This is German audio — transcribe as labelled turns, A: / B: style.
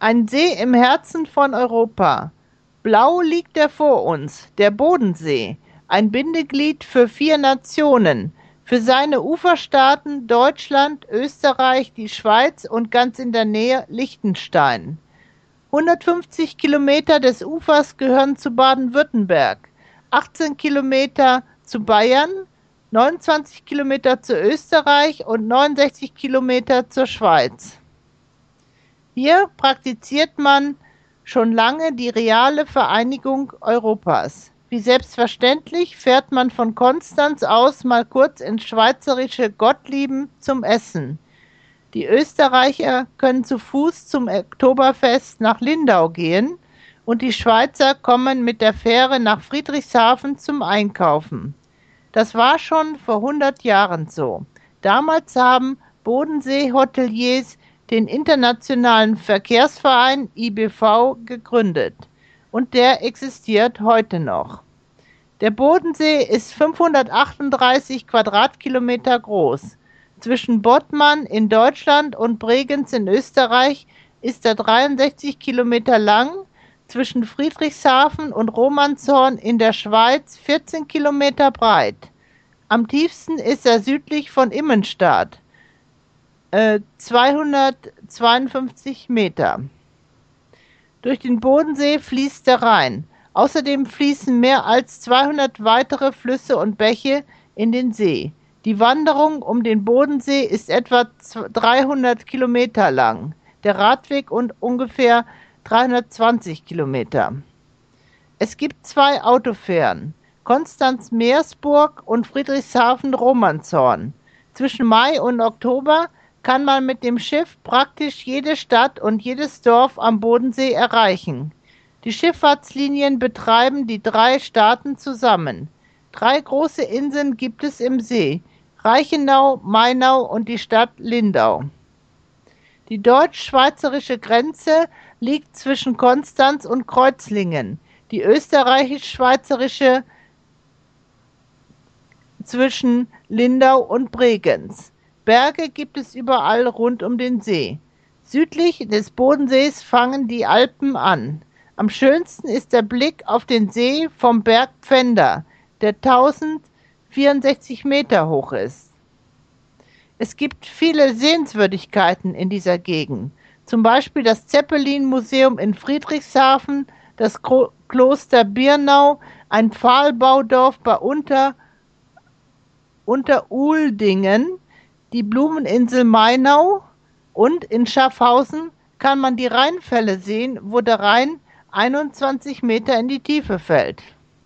A: Ein See im Herzen von Europa. Blau liegt er vor uns, der Bodensee, ein Bindeglied für vier Nationen, für seine Uferstaaten Deutschland, Österreich, die Schweiz und ganz in der Nähe Liechtenstein. 150 Kilometer des Ufers gehören zu Baden-Württemberg, 18 Kilometer zu Bayern, 29 Kilometer zu Österreich und 69 Kilometer zur Schweiz. Hier praktiziert man schon lange die reale Vereinigung Europas. Wie selbstverständlich fährt man von Konstanz aus mal kurz ins schweizerische Gottlieben zum Essen. Die Österreicher können zu Fuß zum Oktoberfest nach Lindau gehen und die Schweizer kommen mit der Fähre nach Friedrichshafen zum Einkaufen. Das war schon vor 100 Jahren so. Damals haben Bodensee-Hoteliers den Internationalen Verkehrsverein IBV gegründet und der existiert heute noch. Der Bodensee ist 538 Quadratkilometer groß. Zwischen Bottmann in Deutschland und Bregenz in Österreich ist er 63 Kilometer lang, zwischen Friedrichshafen und Romanshorn in der Schweiz 14 Kilometer breit. Am tiefsten ist er südlich von Immenstadt äh, 252 Meter. Durch den Bodensee fließt der Rhein. Außerdem fließen mehr als 200 weitere Flüsse und Bäche in den See. Die Wanderung um den Bodensee ist etwa 300 Kilometer lang, der Radweg und ungefähr 320 Kilometer. Es gibt zwei Autofähren, Konstanz-Meersburg und Friedrichshafen-Romanshorn. Zwischen Mai und Oktober kann man mit dem Schiff praktisch jede Stadt und jedes Dorf am Bodensee erreichen. Die Schifffahrtslinien betreiben die drei Staaten zusammen. Drei große Inseln gibt es im See: Reichenau, Mainau und die Stadt Lindau. Die deutsch-schweizerische Grenze liegt zwischen Konstanz und Kreuzlingen, die österreichisch-schweizerische zwischen Lindau und Bregenz. Berge gibt es überall rund um den See. Südlich des Bodensees fangen die Alpen an. Am schönsten ist der Blick auf den See vom Berg Pfänder, der 1064 Meter hoch ist. Es gibt viele Sehenswürdigkeiten in dieser Gegend, zum Beispiel das Zeppelin-Museum in Friedrichshafen, das Kloster Birnau, ein Pfahlbaudorf bei Unter, Unteruldingen, die Blumeninsel Mainau und in Schaffhausen kann man die Rheinfälle sehen, wo der Rhein 21 Meter in die Tiefe fällt